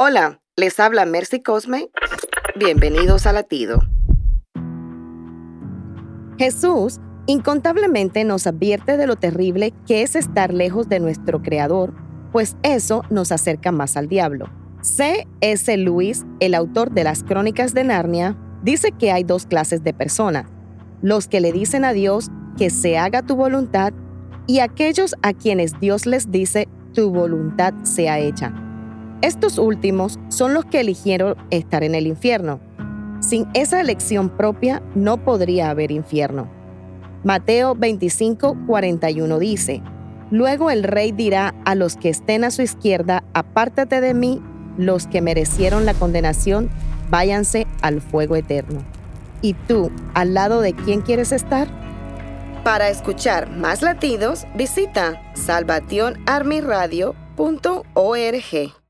Hola, les habla Mercy Cosme. Bienvenidos a Latido. Jesús incontablemente nos advierte de lo terrible que es estar lejos de nuestro Creador, pues eso nos acerca más al diablo. C.S. Lewis, el autor de las Crónicas de Narnia, dice que hay dos clases de personas, los que le dicen a Dios que se haga tu voluntad y aquellos a quienes Dios les dice tu voluntad sea hecha. Estos últimos son los que eligieron estar en el infierno. Sin esa elección propia no podría haber infierno. Mateo 25, 41 dice, Luego el rey dirá a los que estén a su izquierda, apártate de mí, los que merecieron la condenación, váyanse al fuego eterno. ¿Y tú, al lado de quién quieres estar? Para escuchar más latidos, visita salvationarmyradio.org.